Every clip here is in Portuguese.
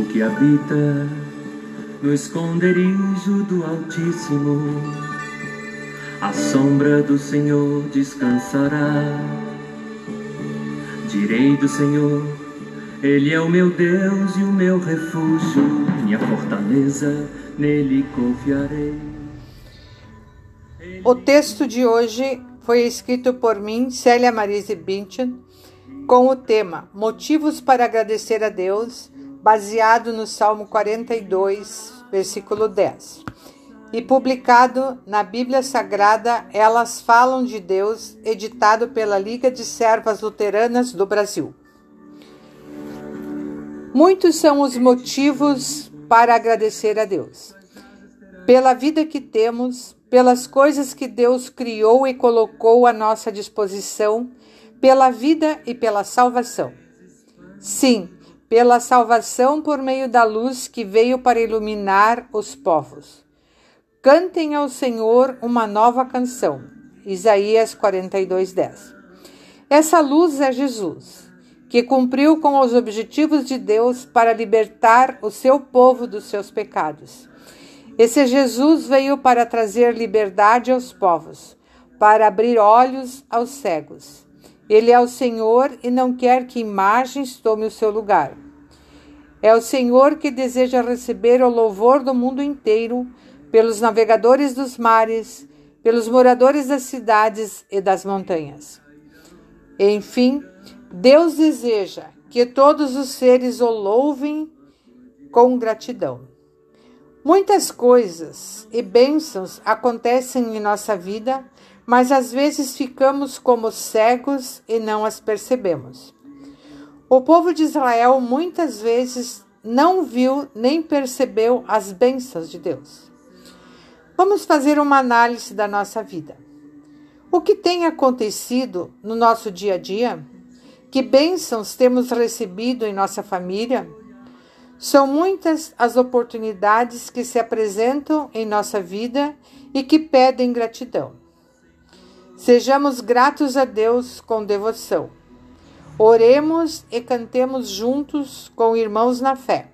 O que habita no esconderijo do Altíssimo, a sombra do Senhor descansará. Direi do Senhor, Ele é o meu Deus e o meu refúgio, minha fortaleza, nele confiarei. O texto de hoje foi escrito por mim, Célia Marise Binchen, com o tema Motivos para agradecer a Deus, baseado no Salmo 42, versículo 10. E publicado na Bíblia Sagrada Elas Falam de Deus, editado pela Liga de Servas Luteranas do Brasil. Muitos são os motivos para agradecer a Deus. Pela vida que temos, pelas coisas que Deus criou e colocou à nossa disposição, pela vida e pela salvação. Sim, pela salvação por meio da luz que veio para iluminar os povos. Cantem ao Senhor uma nova canção. Isaías 42:10. Essa luz é Jesus, que cumpriu com os objetivos de Deus para libertar o seu povo dos seus pecados. Esse Jesus veio para trazer liberdade aos povos, para abrir olhos aos cegos. Ele é o Senhor e não quer que imagens tomem o seu lugar. É o Senhor que deseja receber o louvor do mundo inteiro, pelos navegadores dos mares, pelos moradores das cidades e das montanhas. Enfim, Deus deseja que todos os seres o louvem com gratidão. Muitas coisas e bênçãos acontecem em nossa vida, mas às vezes ficamos como cegos e não as percebemos. O povo de Israel muitas vezes não viu nem percebeu as bênçãos de Deus. Vamos fazer uma análise da nossa vida. O que tem acontecido no nosso dia a dia? Que bênçãos temos recebido em nossa família? São muitas as oportunidades que se apresentam em nossa vida e que pedem gratidão. Sejamos gratos a Deus com devoção. Oremos e cantemos juntos com irmãos na fé.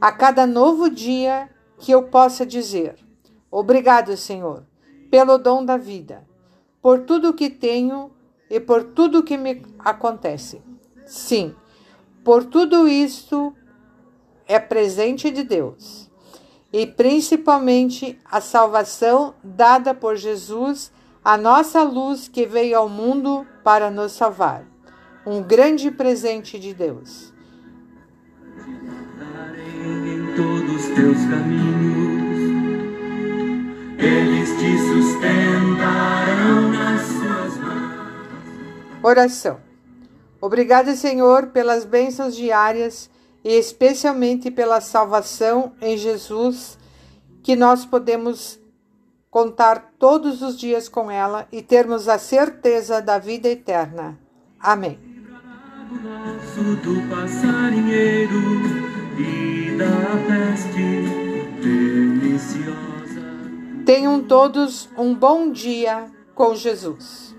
A cada novo dia que eu possa dizer: Obrigado, Senhor, pelo dom da vida, por tudo que tenho e por tudo que me acontece. Sim, por tudo isto é presente de Deus e principalmente a salvação dada por Jesus, a nossa luz que veio ao mundo para nos salvar. Um grande presente de Deus. Em todos teus caminhos, eles te sustentarão nas suas mãos. Oração. Obrigada, Senhor, pelas bênçãos diárias e especialmente pela salvação em Jesus, que nós podemos contar todos os dias com ela e termos a certeza da vida eterna. Amém. Tenham todos um bom dia com Jesus.